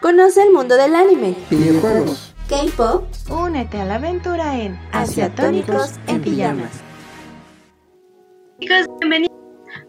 Conoce el mundo del anime, videojuegos, K-pop. Únete a la aventura en Asiatónicos en pijamas. Chicos, bienvenidos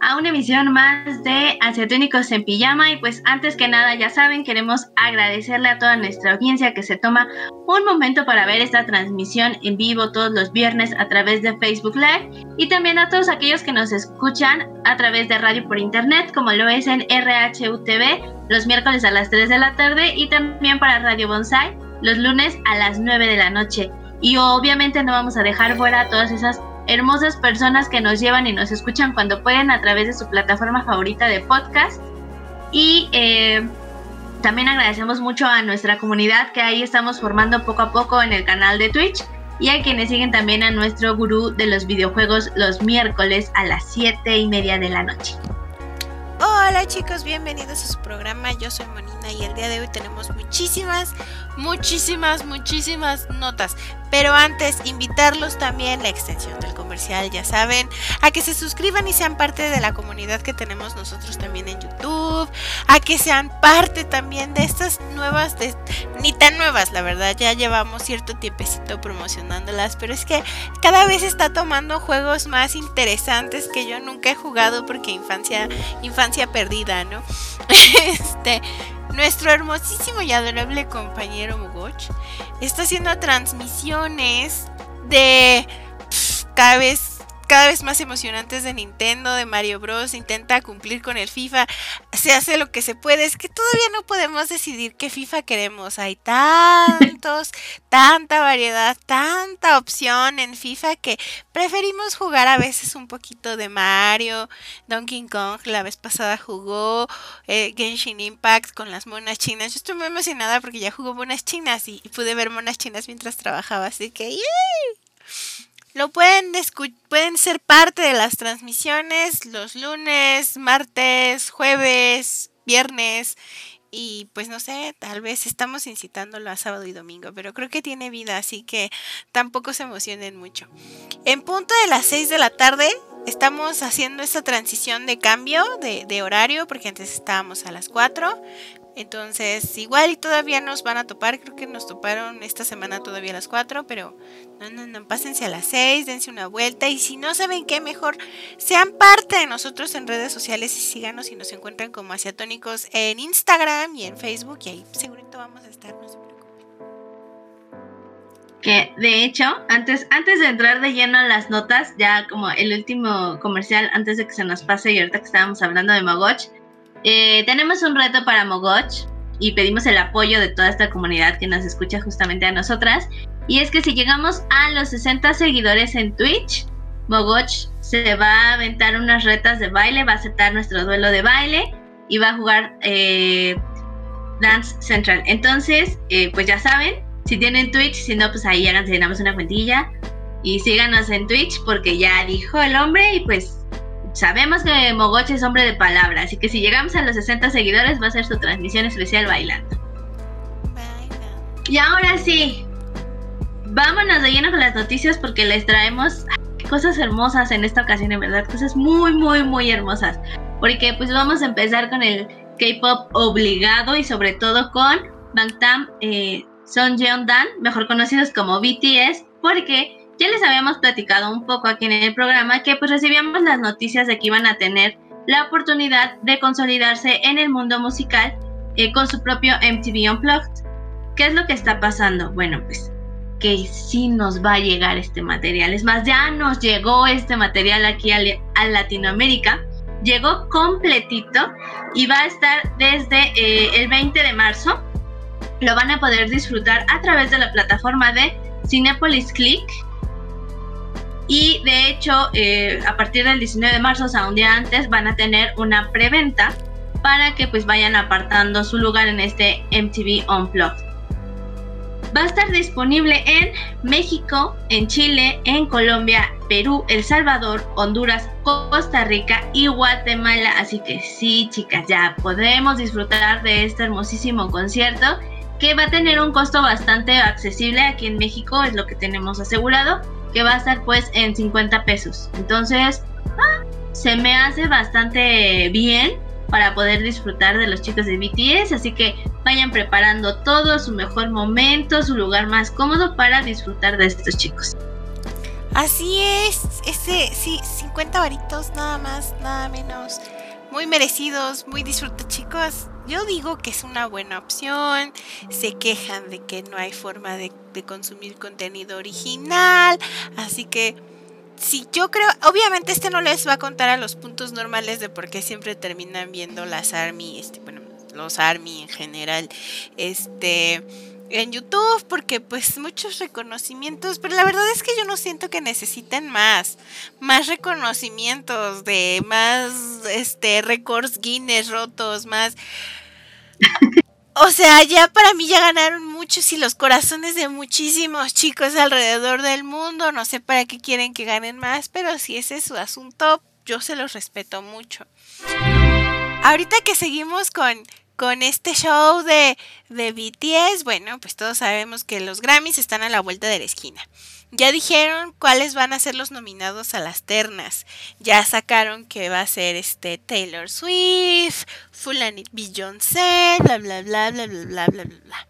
a una emisión más de Asiatónicos en Pijama. Y pues antes que nada ya saben queremos agradecerle a toda nuestra audiencia que se toma un momento para ver esta transmisión en vivo todos los viernes a través de Facebook Live. Y también a todos aquellos que nos escuchan a través de radio por internet como lo es en RHUTV los miércoles a las 3 de la tarde y también para Radio Bonsai los lunes a las 9 de la noche. Y obviamente no vamos a dejar fuera todas esas hermosas personas que nos llevan y nos escuchan cuando pueden a través de su plataforma favorita de podcast. Y eh, también agradecemos mucho a nuestra comunidad que ahí estamos formando poco a poco en el canal de Twitch y a quienes siguen también a nuestro gurú de los videojuegos los miércoles a las 7 y media de la noche. Hola chicos, bienvenidos a su programa. Yo soy Monina y el día de hoy tenemos muchísimas, muchísimas, muchísimas notas. Pero antes, invitarlos también, la extensión del comercial, ya saben, a que se suscriban y sean parte de la comunidad que tenemos nosotros también en YouTube, a que sean parte también de estas nuevas, ni tan nuevas, la verdad, ya llevamos cierto tiempecito promocionándolas, pero es que cada vez está tomando juegos más interesantes que yo nunca he jugado porque infancia, infancia perdida, ¿no? este nuestro hermosísimo y adorable compañero Mogoch está haciendo transmisiones de cada vez cada vez más emocionantes de Nintendo, de Mario Bros. Intenta cumplir con el FIFA. Se hace lo que se puede. Es que todavía no podemos decidir qué FIFA queremos. Hay tantos, tanta variedad, tanta opción en FIFA que preferimos jugar a veces un poquito de Mario, Donkey Kong. La vez pasada jugó eh, Genshin Impact con las monas chinas. Yo estoy muy emocionada porque ya jugó monas chinas y, pude ver monas chinas mientras trabajaba. Así que, ¡yay! Lo pueden, pueden ser parte de las transmisiones los lunes, martes, jueves, viernes. Y pues no sé, tal vez estamos incitándolo a sábado y domingo, pero creo que tiene vida, así que tampoco se emocionen mucho. En punto de las 6 de la tarde estamos haciendo esta transición de cambio de, de horario, porque antes estábamos a las 4, entonces, igual y todavía nos van a topar, creo que nos toparon esta semana todavía a las 4, pero no, no, no, pásense a las 6, dense una vuelta y si no saben qué, mejor sean parte de nosotros en redes sociales y síganos y nos encuentran como Asiatónicos en Instagram y en Facebook y ahí segurito vamos a estar, no se preocupen. Que de hecho, antes, antes de entrar de lleno a las notas, ya como el último comercial antes de que se nos pase y ahorita que estábamos hablando de Mogoch, eh, tenemos un reto para Mogoch y pedimos el apoyo de toda esta comunidad que nos escucha justamente a nosotras. Y es que si llegamos a los 60 seguidores en Twitch, Mogoch se va a aventar unas retas de baile, va a aceptar nuestro duelo de baile y va a jugar eh, Dance Central. Entonces, eh, pues ya saben, si tienen Twitch, si no, pues ahí háganse, llenamos una cuentilla y síganos en Twitch porque ya dijo el hombre y pues Sabemos que Mogoche es hombre de palabra, así que si llegamos a los 60 seguidores va a ser su transmisión especial bailando. Y ahora sí, vámonos de lleno con las noticias porque les traemos cosas hermosas en esta ocasión, en verdad, cosas muy, muy, muy hermosas. Porque pues vamos a empezar con el K-Pop obligado y sobre todo con Bangtan eh, Son Jeon Dan, mejor conocidos como BTS, porque ya les habíamos platicado un poco aquí en el programa que pues recibíamos las noticias de que iban a tener la oportunidad de consolidarse en el mundo musical eh, con su propio MTV Unplugged. ¿Qué es lo que está pasando? Bueno, pues que sí nos va a llegar este material. Es más, ya nos llegó este material aquí a, Latinoamérica. Llegó completito y va a estar desde eh, el 20 de marzo. Lo van a poder disfrutar a través de la plataforma de Cinepolis Click y de hecho, eh, a partir del 19 de marzo, o sea, un día antes, van a tener una preventa para que pues vayan apartando su lugar en este MTV Unplugged. Va a estar disponible en México, en Chile, en Colombia, Perú, El Salvador, Honduras, Costa Rica y Guatemala. Así que sí, chicas, ya podemos disfrutar de este hermosísimo concierto que va a tener un costo bastante accesible aquí en México, es lo que tenemos asegurado que va a estar pues en 50 pesos. Entonces, ah, se me hace bastante bien para poder disfrutar de los chicos de BTS, así que vayan preparando todo, su mejor momento, su lugar más cómodo para disfrutar de estos chicos. Así es, ese, sí, 50 varitos nada más, nada menos. Muy merecidos, muy disfruta chicos. Yo digo que es una buena opción. Se quejan de que no hay forma de, consumir contenido original. Así que sí, yo creo, obviamente este no les va a contar a los puntos normales de por qué siempre terminan viendo las Army, este, bueno, los Army en general, este, en YouTube, porque pues muchos reconocimientos, pero la verdad es que yo no siento que necesiten más, más reconocimientos de más, este, récords Guinness rotos, más... O sea, ya para mí ya ganaron muchos y los corazones de muchísimos chicos alrededor del mundo. No sé para qué quieren que ganen más, pero si ese es su asunto, yo se los respeto mucho. Ahorita que seguimos con, con este show de, de BTS, bueno, pues todos sabemos que los Grammys están a la vuelta de la esquina. Ya dijeron cuáles van a ser los nominados a las ternas. Ya sacaron que va a ser este Taylor Swift, Fulani Beyoncé, bla bla bla bla bla bla bla bla.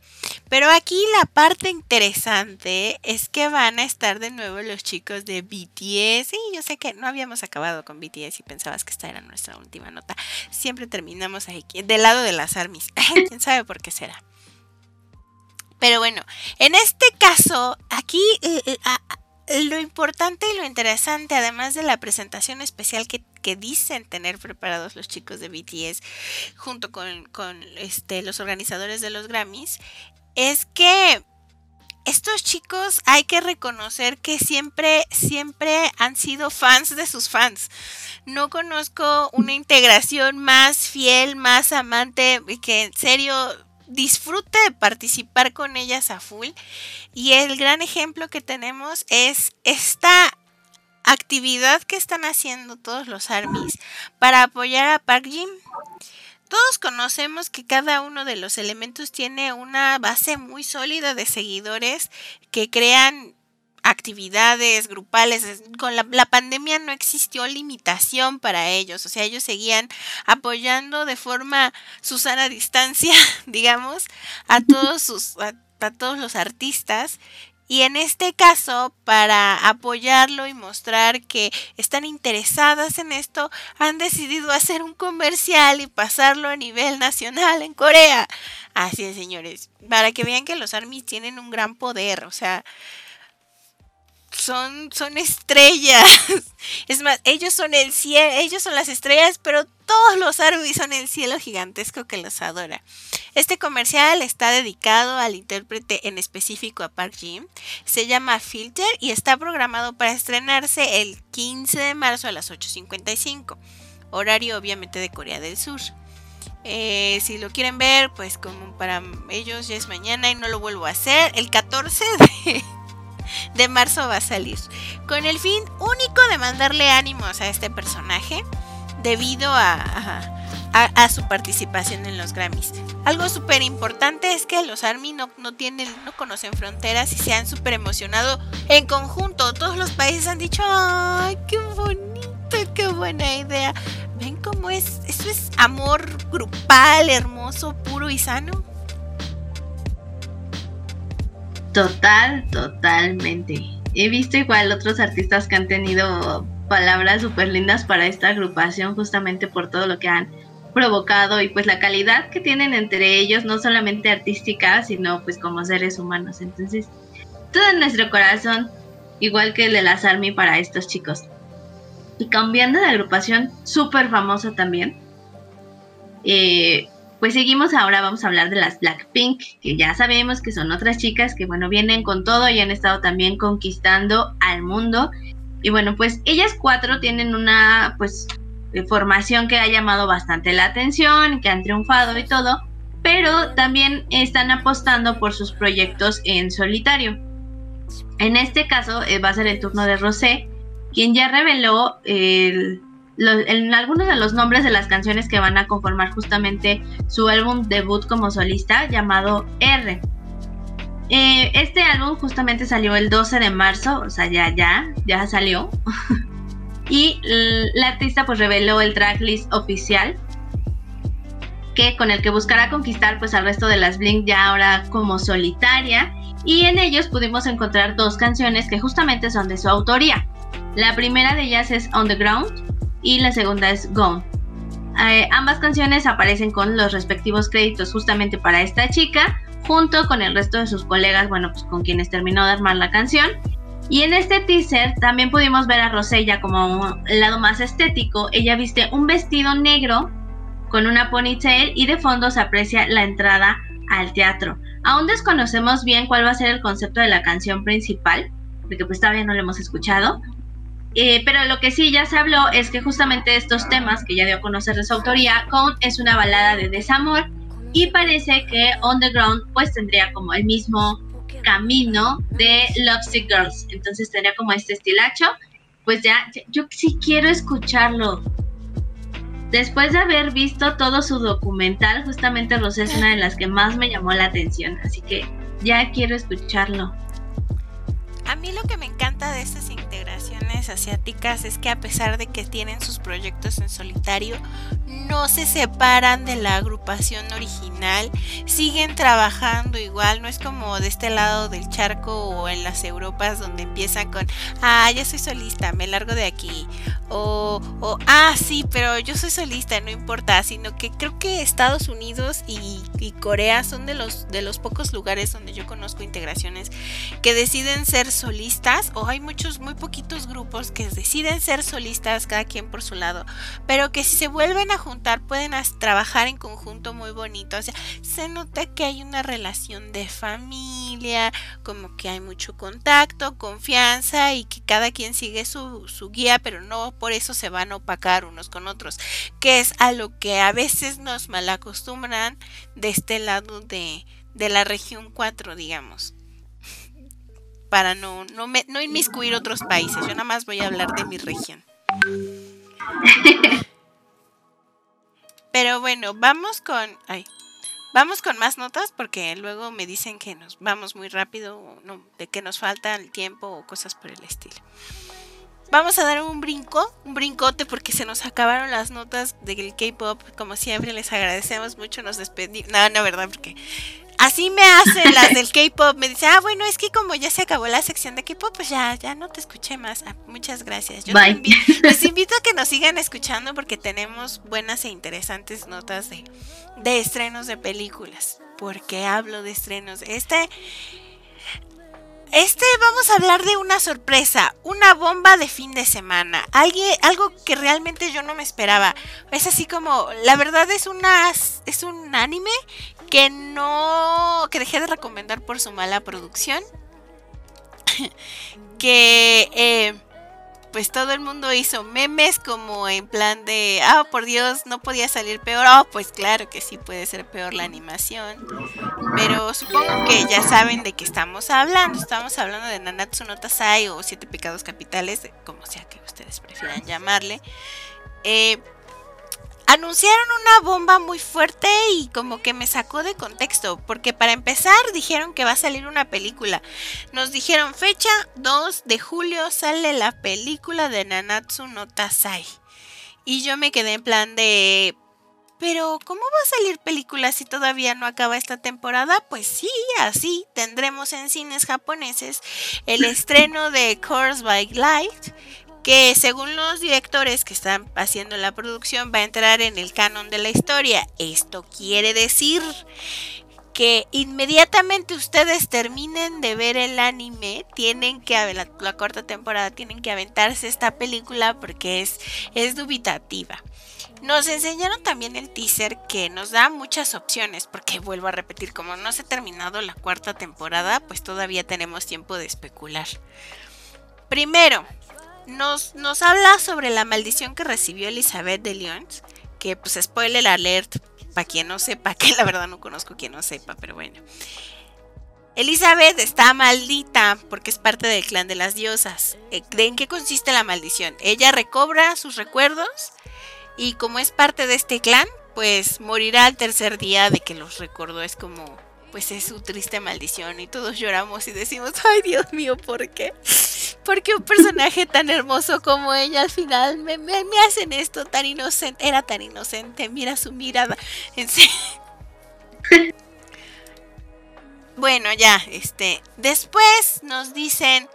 Pero aquí la parte interesante es que van a estar de nuevo los chicos de BTS. Y yo sé que no habíamos acabado con BTS y pensabas que esta era nuestra última nota. Siempre terminamos ahí, del lado de las armies. ¿Quién sabe por qué será? Pero bueno, en este caso, aquí eh, eh, lo importante y lo interesante, además de la presentación especial que, dicen tener preparados los chicos de BTS junto con, este, los organizadores de los Grammys, es que estos chicos hay que reconocer que siempre, siempre han sido fans de sus fans. No conozco una integración más fiel, más amante, que en serio disfrute de participar con ellas a full. Y el gran ejemplo que tenemos es esta actividad que están haciendo todos los armies para apoyar a Park Jim. Todos conocemos que cada uno de los elementos tiene una base muy sólida de seguidores que crean actividades grupales. Con la, pandemia no existió limitación para ellos, o sea, ellos seguían apoyando de forma Susana distancia, digamos, a todos sus a, todos los artistas y en este caso, para apoyarlo y mostrar que están interesadas en esto, han decidido hacer un comercial y pasarlo a nivel nacional en Corea. Así es, señores, para que vean que los ARMYs tienen un gran poder, o sea, son, son estrellas. Es más, ellos son el cielo, ellos son las estrellas, pero todos los árboles son el cielo gigantesco que los adora. Este comercial está dedicado al intérprete en específico a Park Jim. Se llama Filter y está programado para estrenarse el 15 de marzo a las 8.55. Horario obviamente de Corea del Sur. Eh, si lo quieren ver, pues como para ellos ya es mañana y no lo vuelvo a hacer. El 14 de de marzo va a salir, con el fin único de mandarle ánimos a este personaje debido a, a, su participación en los Grammys. Algo súper importante es que los ARMY no, no, tienen, no conocen fronteras y se han súper emocionado en conjunto. Todos los países han dicho, ¡ay, qué bonito, qué buena idea! ¿Ven cómo es? Eso es amor grupal, hermoso, puro y sano. Total, totalmente. He visto igual otros artistas que han tenido palabras súper lindas para esta agrupación justamente por todo lo que han provocado y pues la calidad que tienen entre ellos, no solamente artística, sino pues como seres humanos. Entonces, todo en nuestro corazón, igual que el de las Army para estos chicos. Y cambiando de agrupación, súper famosa también. Eh, pues seguimos ahora, vamos a hablar de las Blackpink, que ya sabemos que son otras chicas que bueno, vienen con todo y han estado también conquistando al mundo. Y bueno, pues ellas cuatro tienen una pues eh, formación que ha llamado bastante la atención, que han triunfado y todo, pero también están apostando por sus proyectos en solitario. En este caso eh, va a ser el turno de Rosé, quien ya reveló el en algunos de los nombres de las canciones que van a conformar justamente su álbum debut como solista llamado R. Eh, este álbum justamente salió el 12 de marzo, o sea, ya, ya, ya salió. y la artista pues reveló el tracklist oficial que con el que buscará conquistar pues al resto de las Blink ya ahora como solitaria y en ellos pudimos encontrar dos canciones que justamente son de su autoría. La primera de ellas es On the Ground y la segunda es Gone. Eh, ambas canciones aparecen con los respectivos créditos justamente para esta chica, junto con el resto de sus colegas, bueno, pues con quienes terminó de armar la canción. Y en este teaser también pudimos ver a Rosella como un lado más estético. Ella viste un vestido negro con una ponytail y de fondo se aprecia la entrada al teatro. Aún desconocemos bien cuál va a ser el concepto de la canción principal, porque pues todavía no lo hemos escuchado. Eh, pero lo que sí ya se habló es que justamente estos temas que ya dio a conocer de su autoría, Con es una balada de desamor y parece que On the Ground pues tendría como el mismo camino de Lovesick Girls. Entonces tendría como este estilacho. Pues ya, yo sí quiero escucharlo. Después de haber visto todo su documental, justamente Rosé es una de las que más me llamó la atención. Así que ya quiero escucharlo. A mí lo que me encanta de estas integraciones asiáticas es que a pesar de que tienen sus proyectos en solitario, no se separan de la agrupación original, siguen trabajando igual, no es como de este lado del charco o en las Europas donde empiezan con, ah, ya soy solista, me largo de aquí, o, o ah, sí, pero yo soy solista, no importa, sino que creo que Estados Unidos y, y Corea son de los, de los pocos lugares donde yo conozco integraciones que deciden ser solistas o hay muchos, muy poquitos grupos que deciden ser solistas cada quien por su lado, pero que si se vuelven a juntar pueden trabajar en conjunto muy bonito. Se nota que hay una relación de familia, como que hay mucho contacto, confianza y que cada quien sigue su, su guía, pero no por eso se van a opacar unos con otros, que es a lo que a veces nos malacostumbran de este lado de, de la región 4, digamos para no, no, me, no inmiscuir otros países. Yo nada más voy a hablar de mi región. Pero bueno, vamos con. Ay, vamos con más notas porque luego me dicen que nos vamos muy rápido, no, de que nos falta el tiempo o cosas por el estilo. Vamos a dar un brinco, un brincote porque se nos acabaron las notas del K-pop. Como siempre, les agradecemos mucho. Nos despedimos. No, no, verdad, porque Así me hacen las del K-pop. Me dice, ah, bueno, es que como ya se acabó la sección de K-pop, pues ya, ya no te escuché más. Ah, muchas gracias. Yo Bye. les invito a que nos sigan escuchando porque tenemos buenas e interesantes notas de, de estrenos de películas. porque hablo de estrenos? Este. Este vamos a hablar de una sorpresa, una bomba de fin de semana, alguien, algo que realmente yo no me esperaba. Es así como, la verdad es una, es un anime que no, que dejé de recomendar por su mala producción, que eh, pues todo el mundo hizo memes como en plan de, ah, por Dios, no podía salir peor. Oh, pues claro que sí puede ser peor la animación. Pero supongo que ya saben de qué estamos hablando. Estamos hablando de Nanatsu no o Siete Pecados Capitales, como sea que ustedes prefieran llamarle. Eh, anunciaron una bomba muy fuerte y como que me sacó de contexto, porque para empezar dijeron que va a salir una película. Nos dijeron fecha 2 de julio sale la película de Nanatsu no Tatsai. Y yo me quedé en plan de pero, ¿cómo va a salir película si todavía no acaba esta temporada? Pues sí, así tendremos en cines japoneses el estreno de Course by Light que según los directores que están haciendo la producción va a entrar en el canon de la historia. Esto quiere decir que inmediatamente ustedes terminen de ver el anime, tienen que la, cuarta temporada tienen que aventarse esta película porque es, es dubitativa. Nos enseñaron también el teaser que nos da muchas opciones, porque vuelvo a repetir, como no se ha terminado la cuarta temporada, pues todavía tenemos tiempo de especular. Primero, nos, nos habla sobre la maldición que recibió Elizabeth de Lyon, que pues spoiler alert, para quien no sepa, que la verdad no conozco quien no sepa, pero bueno. Elizabeth está maldita porque es parte del clan de las diosas. Eh, ¿En qué consiste la maldición? Ella recobra sus recuerdos y como es parte de este clan, pues morirá al tercer día de que los recordó. Es como, pues es su triste maldición y todos lloramos y decimos, ay Dios mío, ¿por qué? porque un personaje tan hermoso como ella al final me, me, hacen esto tan inocente? Era tan inocente, mira su mirada. bueno, ya, este. Después nos dicen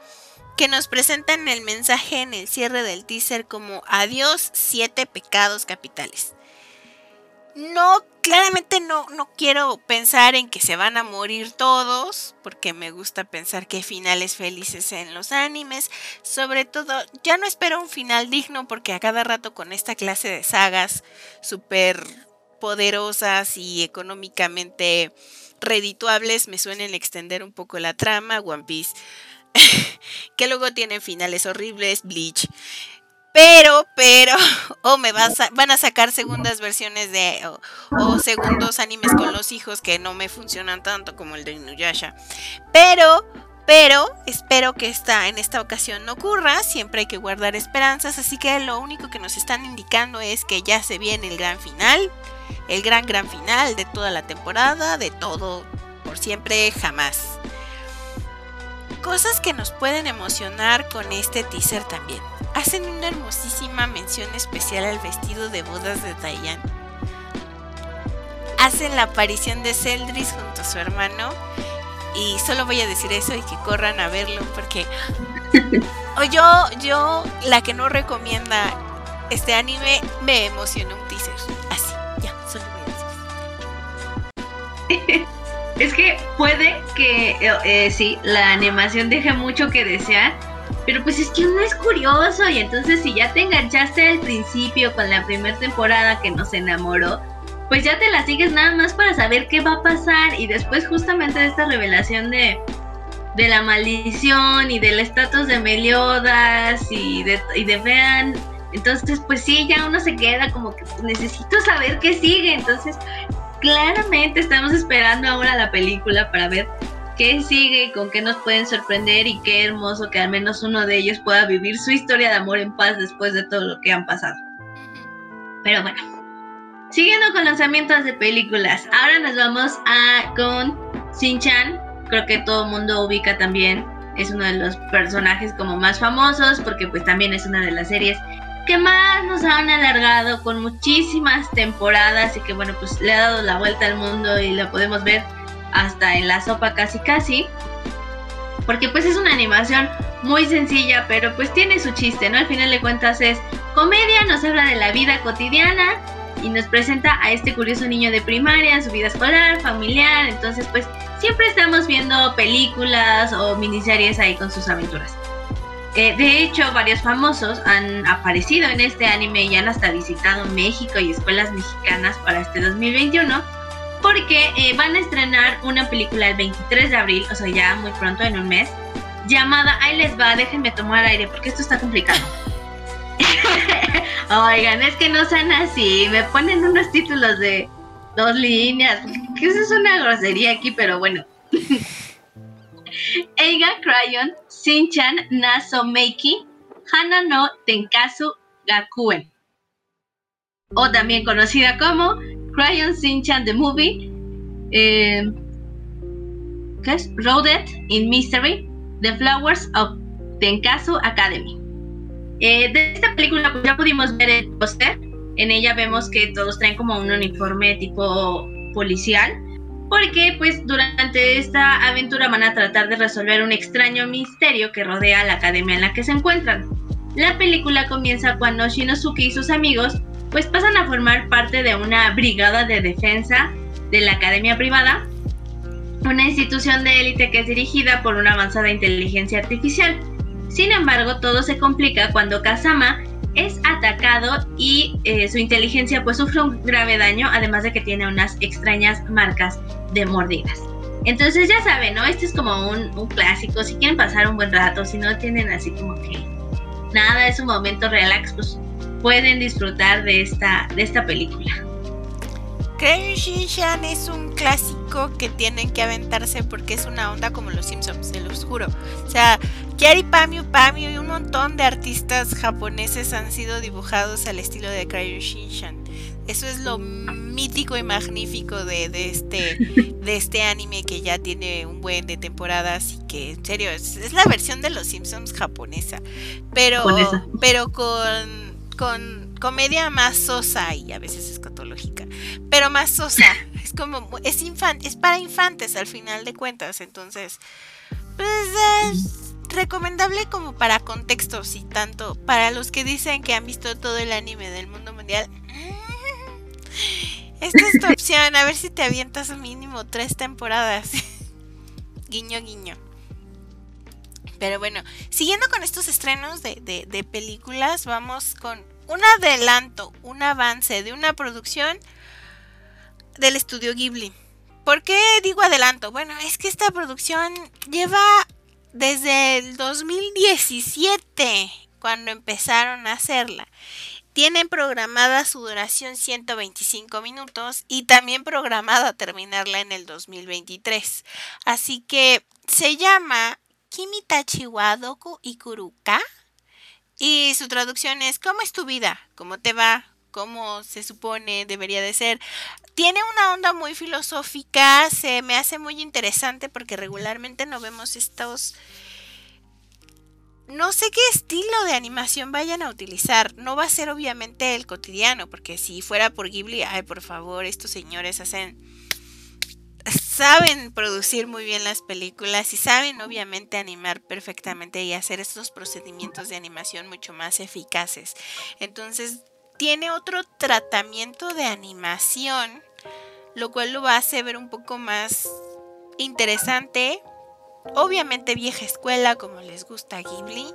que nos presentan el mensaje en el cierre del teaser como adiós siete pecados capitales. No, claramente no, no quiero pensar en que se van a morir todos, porque me gusta pensar que finales felices en los animes. Sobre todo, ya no espero un final digno porque a cada rato con esta clase de sagas súper poderosas y económicamente redituables me suelen extender un poco la trama. One Piece, que luego tienen finales horribles, Bleach. Pero, pero, o me vas van a sacar segundas versiones de, o, segundos animes con los hijos que no me funcionan tanto como el de Inuyasha. Pero, pero, espero que esta, en esta ocasión no ocurra, siempre hay que guardar esperanzas, así que lo único que nos están indicando es que ya se viene el gran final, el gran, gran final de toda la temporada, de todo, por siempre, jamás. Cosas que nos pueden emocionar con este teaser también hacen una hermosísima mención especial al vestido de bodas de Diane. Hacen la aparición de Celdris junto a su hermano. Y solo voy a decir eso y que corran a verlo porque... o yo, yo, la que no recomienda este anime, me emocionó un teaser. Así, ya, solo voy a decir Es que puede que, eh, eh, sí, la animación deje mucho que desear pero pues es que uno es curioso y entonces si ya te enganchaste al principio con la primera temporada que nos enamoró, pues ya te la sigues nada más para saber qué va a pasar y después justamente de esta revelación de, de la maldición y del estatus de Meliodas y de, y de Vean, entonces pues sí, ya uno se queda como que necesito saber qué sigue, entonces claramente estamos esperando ahora la película para ver qué sigue, con qué nos pueden sorprender y qué hermoso que al menos uno de ellos pueda vivir su historia de amor en paz después de todo lo que han pasado. Pero bueno, siguiendo con lanzamientos de películas, ahora nos vamos a con Shin-Chan, creo que todo el mundo ubica también, es uno de los personajes como más famosos porque pues también es una de las series que más nos han alargado con muchísimas temporadas y que bueno pues le ha dado la vuelta al mundo y la podemos ver hasta en la sopa casi casi. Porque pues es una animación muy sencilla, pero pues tiene su chiste, ¿no? Al final de cuentas es comedia, nos habla de la vida cotidiana y nos presenta a este curioso niño de primaria, su vida escolar, familiar, entonces pues siempre estamos viendo películas o miniseries ahí con sus aventuras. Eh, de hecho, varios famosos han aparecido en este anime y han hasta visitado México y escuelas mexicanas para este 2021 porque eh, van a estrenar una película el 23 de abril, o sea, ya muy pronto, en un mes, llamada Ahí les va, déjenme tomar aire, porque esto está complicado. Oigan, es que no sean así, me ponen unos títulos de dos líneas, que eso es una grosería aquí, pero bueno. Eiga Crayon, Shinchan Naso Meiki, Hana no Tenkasu Gakuen, o también conocida como Crayon Shin-chan The Movie, eh, ¿qué es? In Mystery, The Flowers of Tenkasu Academy. Eh, de esta película pues, ya pudimos ver el póster. En ella vemos que todos traen como un uniforme tipo policial. Porque pues durante esta aventura van a tratar de resolver un extraño misterio que rodea la academia en la que se encuentran. La película comienza cuando Shinosuke y sus amigos pues pasan a formar parte de una brigada de defensa de la Academia Privada, una institución de élite que es dirigida por una avanzada inteligencia artificial. Sin embargo, todo se complica cuando Kazama es atacado y eh, su inteligencia pues sufre un grave daño, además de que tiene unas extrañas marcas de mordidas. Entonces ya saben, ¿no? Este es como un, un clásico, si quieren pasar un buen rato, si no tienen así como que nada, es un momento relax, pues pueden disfrutar de esta, de esta película. Crayon Shin-chan es un clásico que tienen que aventarse porque es una onda como los Simpsons, se los juro. O sea, Kiari Pamyu Pamyu y un montón de artistas japoneses han sido dibujados al estilo de Crayon Shin-chan. Eso es lo mítico y magnífico de, este, de este anime que ya tiene un buen de temporadas y que en serio es, la versión de los Simpsons japonesa, pero, pero con, con comedia más sosa y a veces escatológica, pero más sosa. Es como es es para infantes al final de cuentas, entonces pues es recomendable como para contextos y tanto para los que dicen que han visto todo el anime del mundo mundial. Esta es tu opción, a ver si te avientas mínimo tres temporadas. guiño, guiño. Pero bueno, siguiendo con estos estrenos de, de, películas, vamos con un adelanto, un avance de una producción del estudio Ghibli. ¿Por qué digo adelanto? Bueno, es que esta producción lleva desde el 2017, cuando empezaron a hacerla. Tienen programada su duración 125 minutos y también programada terminarla en el 2023. Así que se llama Kimitachi wa Doku Ikuruka y su traducción es ¿Cómo es tu vida? ¿Cómo te va? ¿Cómo se supone debería de ser? Tiene una onda muy filosófica, se me hace muy interesante porque regularmente no vemos estos no sé qué estilo de animación vayan a utilizar. No va a ser obviamente el cotidiano, porque si fuera por Ghibli, ay, por favor, estos señores hacen saben producir muy bien las películas y saben obviamente animar perfectamente y hacer estos procedimientos de animación mucho más eficaces. Entonces, tiene otro tratamiento de animación, lo cual lo hace ver un poco más interesante, Obviamente vieja escuela como les gusta Ghibli,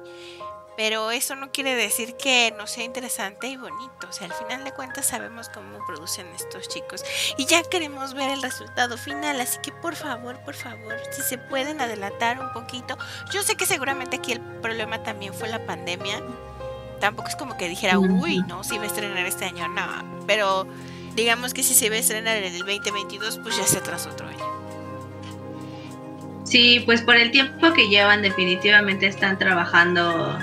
pero eso no quiere decir que no sea interesante y bonito. O sea, al final de cuentas sabemos cómo producen estos chicos y ya queremos ver el resultado final. Así que por favor, por favor, si se pueden adelantar un poquito. Yo sé que seguramente aquí el problema también fue la pandemia. Tampoco es como que dijera, uy, no, si va a estrenar este año, no. Pero digamos que si se va a estrenar en el 2022, pues ya se atrasó otro año. Sí, pues por el tiempo que llevan definitivamente están trabajando,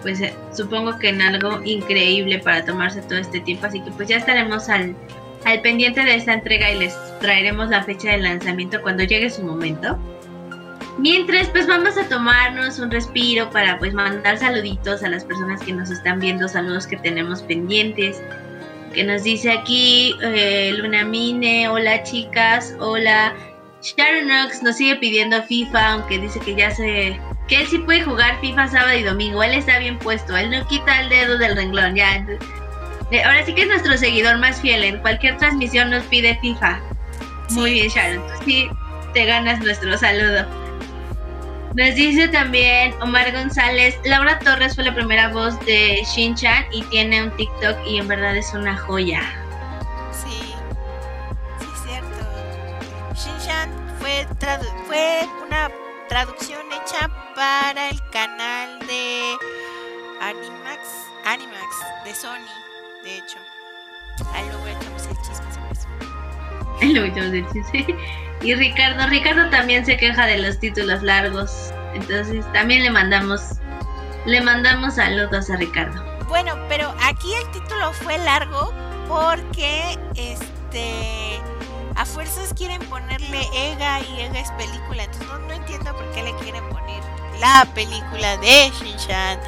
pues eh, supongo que en algo increíble para tomarse todo este tiempo, así que pues ya estaremos al, al pendiente de esta entrega y les traeremos la fecha de lanzamiento cuando llegue su momento. Mientras, pues vamos a tomarnos un respiro para pues mandar saluditos a las personas que nos están viendo, saludos que tenemos pendientes. Que nos dice aquí eh, Luna Mine, hola chicas, hola Sharon Knox nos sigue pidiendo FIFA, aunque dice que ya se. que él sí puede jugar FIFA sábado y domingo. Él está bien puesto, él no quita el dedo del renglón, ya. Ahora sí que es nuestro seguidor más fiel. En cualquier transmisión nos pide FIFA. Muy bien, Sharon. Tú sí te ganas nuestro saludo. Nos dice también Omar González, Laura Torres fue la primera voz de Shin-Chan y tiene un TikTok y en verdad es una joya. fue una traducción hecha para el canal de Animax, Animax de Sony, de hecho. Ahí luego echamos el chisme Ahí luego echamos el chisme. Y Ricardo, Ricardo también se queja de los títulos largos. Entonces también le mandamos, le mandamos saludos a Ricardo. Bueno, pero aquí el título fue largo porque este a fuerzas quieren ponerle Ega y Ega es película. Entonces no, entiendo por qué le quieren poner la película de Shinshan,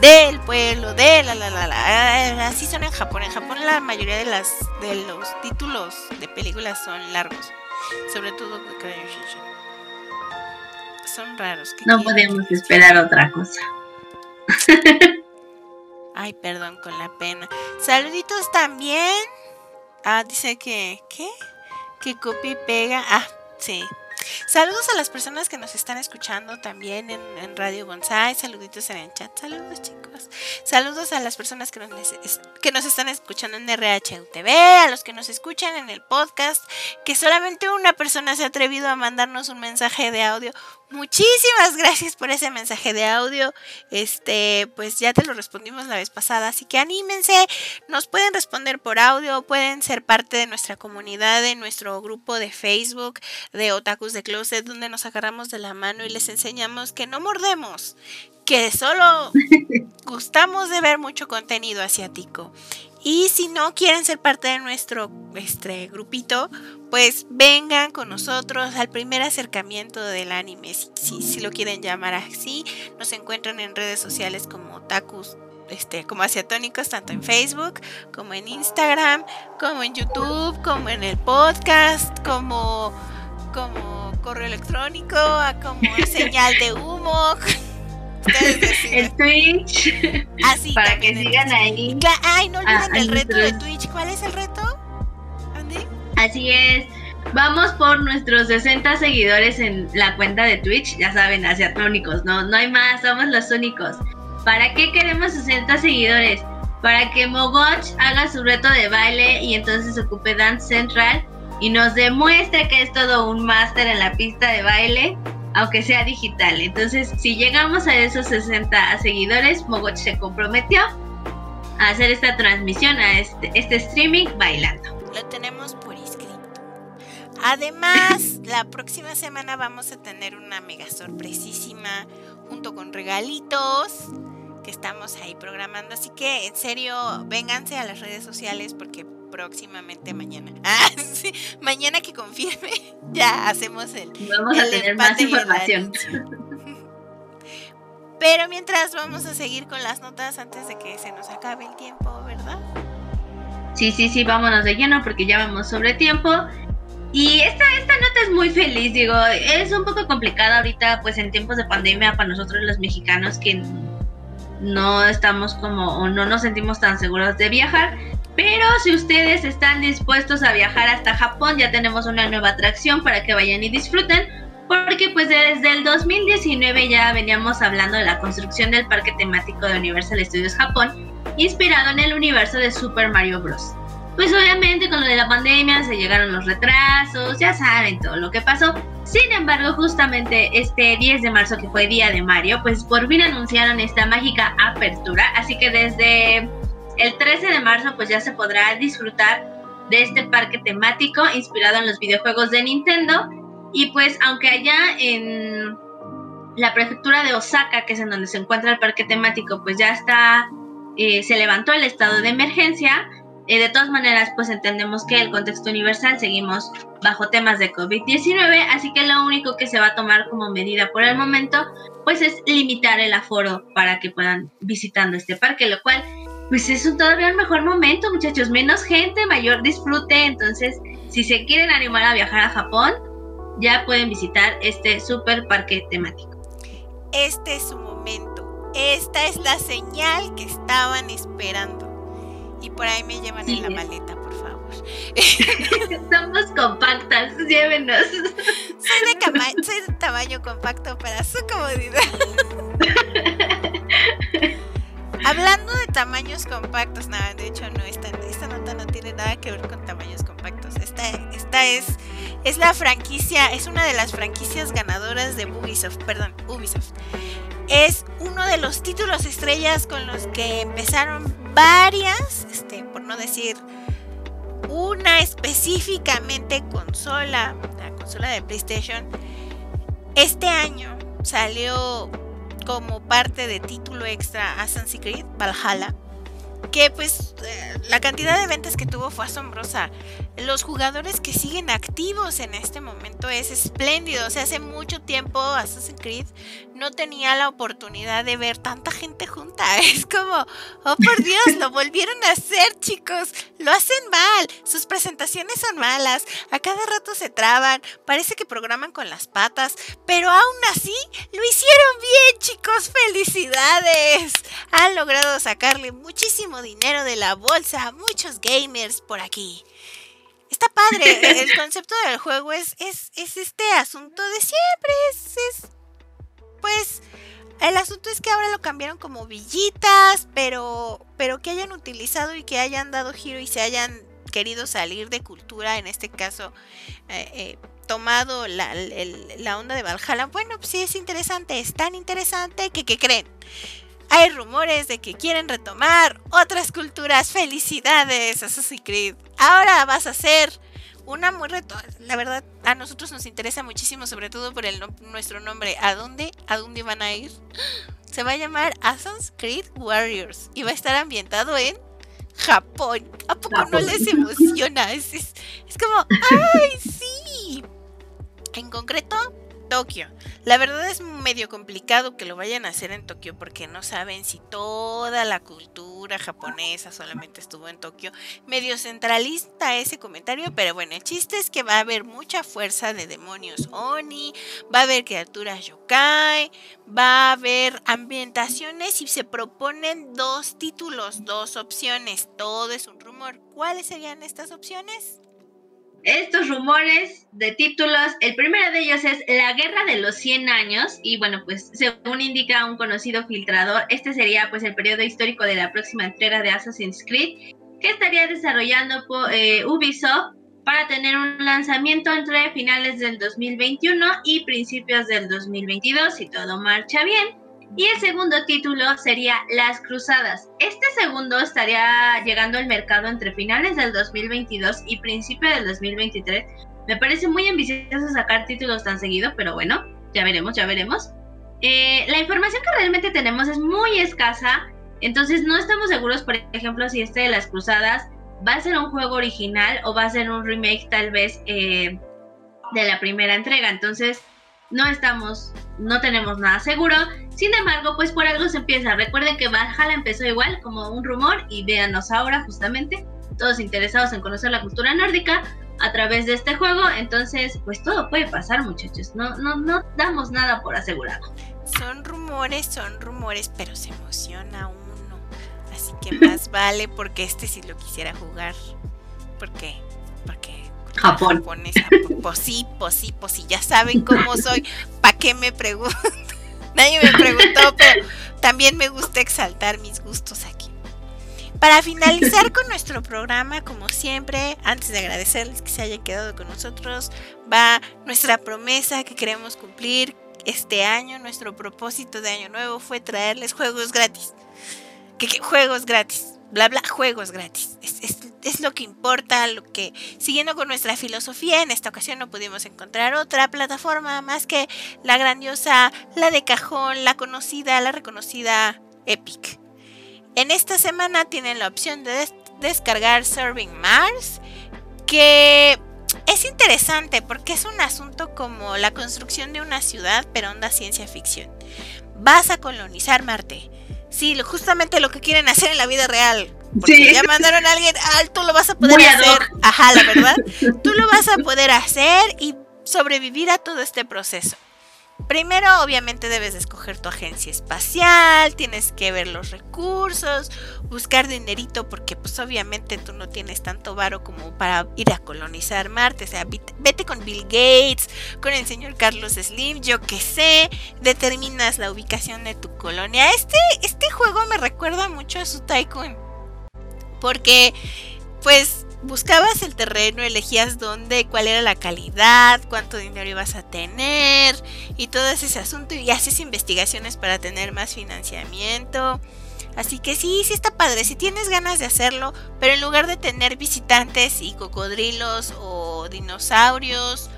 del pueblo, de la la la la. Así son en Japón. En Japón la mayoría de las de los títulos de películas son largos. Sobre todo de. Son raros. No podemos esperar otra cosa. Ay, perdón con la pena. Saluditos también. Ah, dice que. ¿Qué? que copia y pega. Ah, sí. Saludos a las personas que nos están escuchando también en, Radio Bonsai. Saluditos en el chat. Saludos, chicos. Saludos a las personas que nos, que nos están escuchando en RHUTV, a los que nos escuchan en el podcast, que solamente una persona se ha atrevido a mandarnos un mensaje de audio. Muchísimas gracias por ese mensaje de audio. Este, pues ya te lo respondimos la vez pasada, así que anímense. Nos pueden responder por audio, pueden ser parte de nuestra comunidad, de nuestro grupo de Facebook de Otakus de Closet, donde nos agarramos de la mano y les enseñamos que no mordemos, que solo gustamos de ver mucho contenido asiático Y si no quieren ser parte de nuestro este, grupito, pues vengan con nosotros al primer acercamiento del anime, si, si, lo quieren llamar así. Nos encuentran en redes sociales como Takus, este, como Asiatónicos, tanto en Facebook, como en Instagram, como en YouTube, como en el podcast, como, como correo electrónico, como señal de humo. el Twitch. Así, para que sigan ahí. Ay, no olviden el reto de Twitch. ¿Cuál es el reto? Andy? Así es. Vamos por nuestros 60 seguidores en la cuenta de Twitch. Ya saben, asiatrónicos, ¿no? No hay más, somos los únicos. ¿Para qué queremos 60 seguidores? Para que Mogoch haga su reto de baile y entonces ocupe Dance Central y nos demuestre que es todo un máster en la pista de baile aunque sea digital. Entonces, si llegamos a esos 60 seguidores, Mogoch se comprometió a hacer esta transmisión, a este, este streaming bailando. Lo tenemos por inscrito. Además, la próxima semana vamos a tener una mega sorpresísima junto con regalitos que estamos ahí programando. Así que, en serio, vénganse a las redes sociales porque próximamente mañana. Ah, sí, mañana que confirme, ya hacemos el. Vamos a tener más información. Pero mientras vamos a seguir con las notas antes de que se nos acabe el tiempo, ¿verdad? Sí, sí, sí, vámonos de lleno porque ya vamos sobre tiempo. Y esta, esta nota es muy feliz, digo, es un poco complicada ahorita, pues en tiempos de pandemia para nosotros los mexicanos que no estamos como o no nos sentimos tan seguros de viajar. Pero si ustedes están dispuestos a viajar hasta Japón, ya tenemos una nueva atracción para que vayan y disfruten. Porque pues desde el 2019 ya veníamos hablando de la construcción del parque temático de Universal Studios Japón, inspirado en el universo de Super Mario Bros. Pues obviamente con lo de la pandemia se llegaron los retrasos, ya saben todo lo que pasó. Sin embargo, justamente este 10 de marzo que fue día de Mario, pues por fin anunciaron esta mágica apertura. Así que desde el 13 de marzo pues ya se podrá disfrutar de este parque temático inspirado en los videojuegos de Nintendo. Y pues aunque allá en la prefectura de Osaka, que es en donde se encuentra el parque temático, pues ya está, eh, se levantó el estado de emergencia. Eh, de todas maneras, pues entendemos que el contexto universal seguimos bajo temas de COVID-19, así que lo único que se va a tomar como medida por el momento, pues es limitar el aforo para que puedan visitando este parque, lo cual pues es un todavía un mejor momento, muchachos. Menos gente, mayor disfrute. Entonces, si se quieren animar a viajar a Japón, ya pueden visitar este super parque temático. Este es su momento. Esta es la señal que estaban esperando. Y por ahí me llevan en la maleta, por favor. Somos compactas, llévenos. Soy de, soy de tamaño compacto para su comodidad. Hablando de tamaños compactos, nada, de hecho no, esta, esta nota no tiene nada que ver con tamaños compactos. Esta, esta es, es la franquicia, es una de las franquicias ganadoras de Ubisoft, perdón, Ubisoft. Es uno de los títulos estrellas con los que empezaron varias, este, por no decir una específicamente consola, la consola de PlayStation. Este año salió como parte de título extra Assassin's Creed Valhalla que pues eh, la cantidad de ventas que tuvo fue asombrosa. Los jugadores que siguen activos en este momento es espléndido. O sea, hace mucho tiempo Assassin's Creed no tenía la oportunidad de ver tanta gente junta. Es como, oh por Dios, lo volvieron a hacer, chicos. Lo hacen mal. Sus presentaciones son malas. A cada rato se traban. Parece que programan con las patas. Pero aún así, lo hicieron bien, chicos. Felicidades. Han logrado sacarle muchísimo dinero de la bolsa muchos gamers por aquí. Está padre, el concepto del juego es, es, este asunto de siempre, es, pues el asunto es que ahora lo cambiaron como villitas, pero, pero que hayan utilizado y que hayan dado giro y se hayan querido salir de cultura, en este caso, eh, eh, tomado la, la, onda de Valhalla. Bueno, pues sí es interesante, es tan interesante que, ¿qué creen? Hay rumores de que quieren retomar otras culturas. Felicidades, Assassin's Creed. Ahora vas a ser una muy reto. La verdad, a nosotros nos interesa muchísimo, sobre todo por el nuestro nombre. ¿A dónde? ¿A dónde van a ir? Se va a llamar Assassin's Creed Warriors y va a estar ambientado en Japón. ¿A poco no les emociona? Es, es, es como, ¡ay, sí! En concreto, Tokio. La verdad es medio complicado que lo vayan a hacer en Tokio porque no saben si toda la cultura japonesa solamente estuvo en Tokio. Medio centralista ese comentario, pero bueno, el chiste es que va a haber mucha fuerza de demonios Oni, va a haber criaturas yokai, va a haber ambientaciones y se proponen dos títulos, dos opciones. Todo es un rumor. ¿Cuáles serían estas opciones? Estos rumores de títulos. El primero de ellos es La Guerra de los 100 años y bueno, pues según indica un conocido filtrador, este sería pues el periodo histórico de la próxima entrega de Assassin's Creed que estaría desarrollando eh, Ubisoft para tener un lanzamiento entre finales del 2021 y principios del 2022 si todo marcha bien. Y el segundo título sería Las Cruzadas. Este segundo estaría llegando al mercado entre finales del 2022 y principio del 2023. Me parece muy ambicioso sacar títulos tan seguido, pero bueno, ya veremos, ya veremos. Eh, la información que realmente tenemos es muy escasa, entonces no estamos seguros, por ejemplo, si este de Las Cruzadas va a ser un juego original o va a ser un remake tal vez eh, de la primera entrega. Entonces, no estamos, no tenemos nada seguro. Sin embargo, pues por algo se empieza. Recuerden que Valhalla empezó igual como un rumor y véanos ahora justamente, todos interesados en conocer la cultura nórdica a través de este juego. Entonces, pues todo puede pasar, muchachos. No, no, no damos nada por asegurado. Son rumores, son rumores, pero se emociona uno. Así que más vale porque este sí lo quisiera jugar. ¿Por qué? Porque Japón. Japonesa. Pues sí, pues sí, pues sí, ya saben cómo soy. ¿Para qué me preguntan? Nadie me preguntó, pero también me gusta exaltar mis gustos aquí. Para finalizar con nuestro programa, como siempre, antes de agradecerles que se hayan quedado con nosotros, va nuestra promesa que queremos cumplir este año. Nuestro propósito de año nuevo fue traerles juegos gratis. ¿Qué, qué? Juegos gratis bla bla, juegos gratis. Es, lo que importa, lo que, siguiendo con nuestra filosofía, en esta ocasión no pudimos encontrar otra plataforma más que la grandiosa, la de cajón, la conocida, la reconocida Epic. En esta semana tienen la opción de descargar Serving Mars, que es interesante porque es un asunto como la construcción de una ciudad, pero onda ciencia ficción. Vas a colonizar Marte Sí, justamente lo que quieren hacer en la vida real. Porque ya mandaron a alguien, ah, tú lo vas a poder hacer. Ajá, la verdad. Tú lo vas a poder hacer y sobrevivir a todo este proceso. Primero, obviamente, debes escoger tu agencia espacial, tienes que ver los recursos, buscar dinerito, porque pues obviamente tú no tienes tanto varo como para ir a colonizar Marte. O sea, vete con Bill Gates, con el señor Carlos Slim, yo que sé, determinas la ubicación de tu colonia. Este, este juego me recuerda mucho a su Tycoon. Porque, pues, buscabas el terreno, elegías dónde, cuál era la calidad, cuánto dinero ibas a tener y todo ese asunto y haces investigaciones para tener más financiamiento. Así que sí, sí está padre, si tienes ganas de hacerlo, pero en lugar de tener visitantes y cocodrilos o dinosaurios,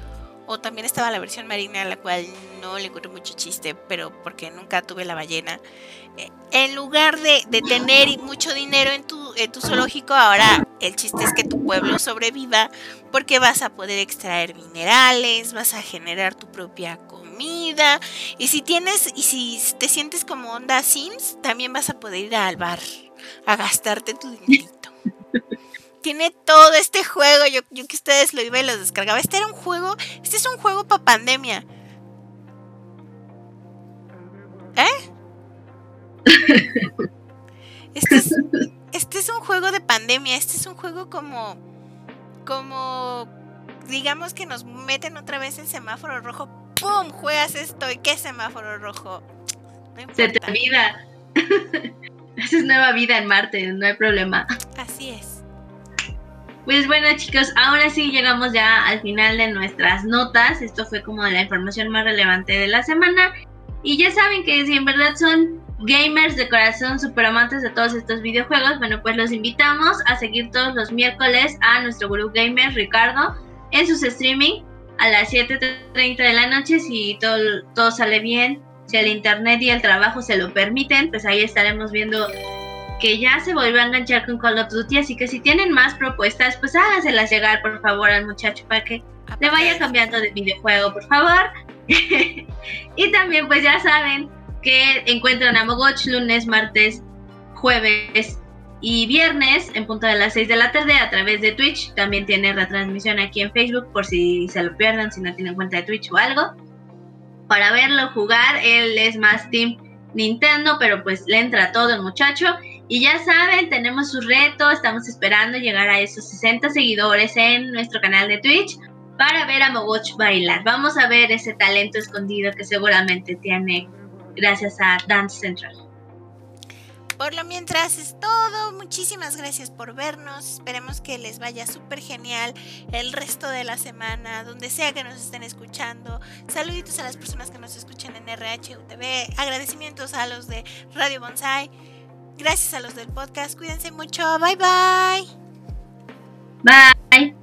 o también estaba la versión marina, a la cual no le encontré mucho chiste, pero porque nunca tuve la ballena. Eh, en lugar de, tener mucho dinero en tu, en tu zoológico, ahora el chiste es que tu pueblo sobreviva porque vas a poder extraer minerales, vas a generar tu propia comida y si tienes y si te sientes como onda Sims, también vas a poder ir al bar a gastarte tu dinerito. Tiene todo este juego, yo, yo que ustedes lo iba y lo descargaba. Este era un juego, este es un juego para pandemia. ¿Eh? Este es, es un juego de pandemia, este es un juego como, como, digamos que nos meten otra vez en semáforo rojo, ¡pum! Juegas esto y qué semáforo rojo. Se te olvida. Esa es nueva vida en Marte, no hay problema. Así es. Pues bueno chicos, ahora sí llegamos ya al final de nuestras notas. Esto fue como la información más relevante de la semana. Y ya saben que si en verdad son gamers de corazón, super amantes de todos estos videojuegos, bueno, pues los invitamos a seguir todos los miércoles a nuestro grupo gamer Ricardo en sus streaming a las 7.30 de la noche, si todo, todo sale bien, si el internet y el trabajo se lo permiten, pues ahí estaremos viendo que ya se volvió a enganchar con Call of Duty, así que si tienen más propuestas, pues háganselas llegar por favor al muchacho para que le vaya cambiando de videojuego, por favor. y también pues ya saben que encuentran a Mogoch lunes, martes, jueves y viernes en punto de las 6 de la tarde a través de Twitch. También tiene retransmisión aquí en Facebook por si se lo pierdan, si no tienen cuenta de Twitch o algo. Para verlo jugar, él es más Team Nintendo, pero pues le entra todo el muchacho. Y ya saben, tenemos su reto, estamos esperando llegar a esos 60 seguidores en nuestro canal de Twitch para ver a Mogoch bailar. Vamos a ver ese talento escondido que seguramente tiene gracias a Dance Central. Por lo mientras es todo. Muchísimas gracias por vernos. Esperemos que les vaya súper genial el resto de la semana, donde sea que nos estén escuchando. Saluditos a las personas que nos escuchan en RHUTV. Agradecimientos a los de Radio Bonsai. Gracias a los del podcast. Cuídense mucho. Bye bye. Bye.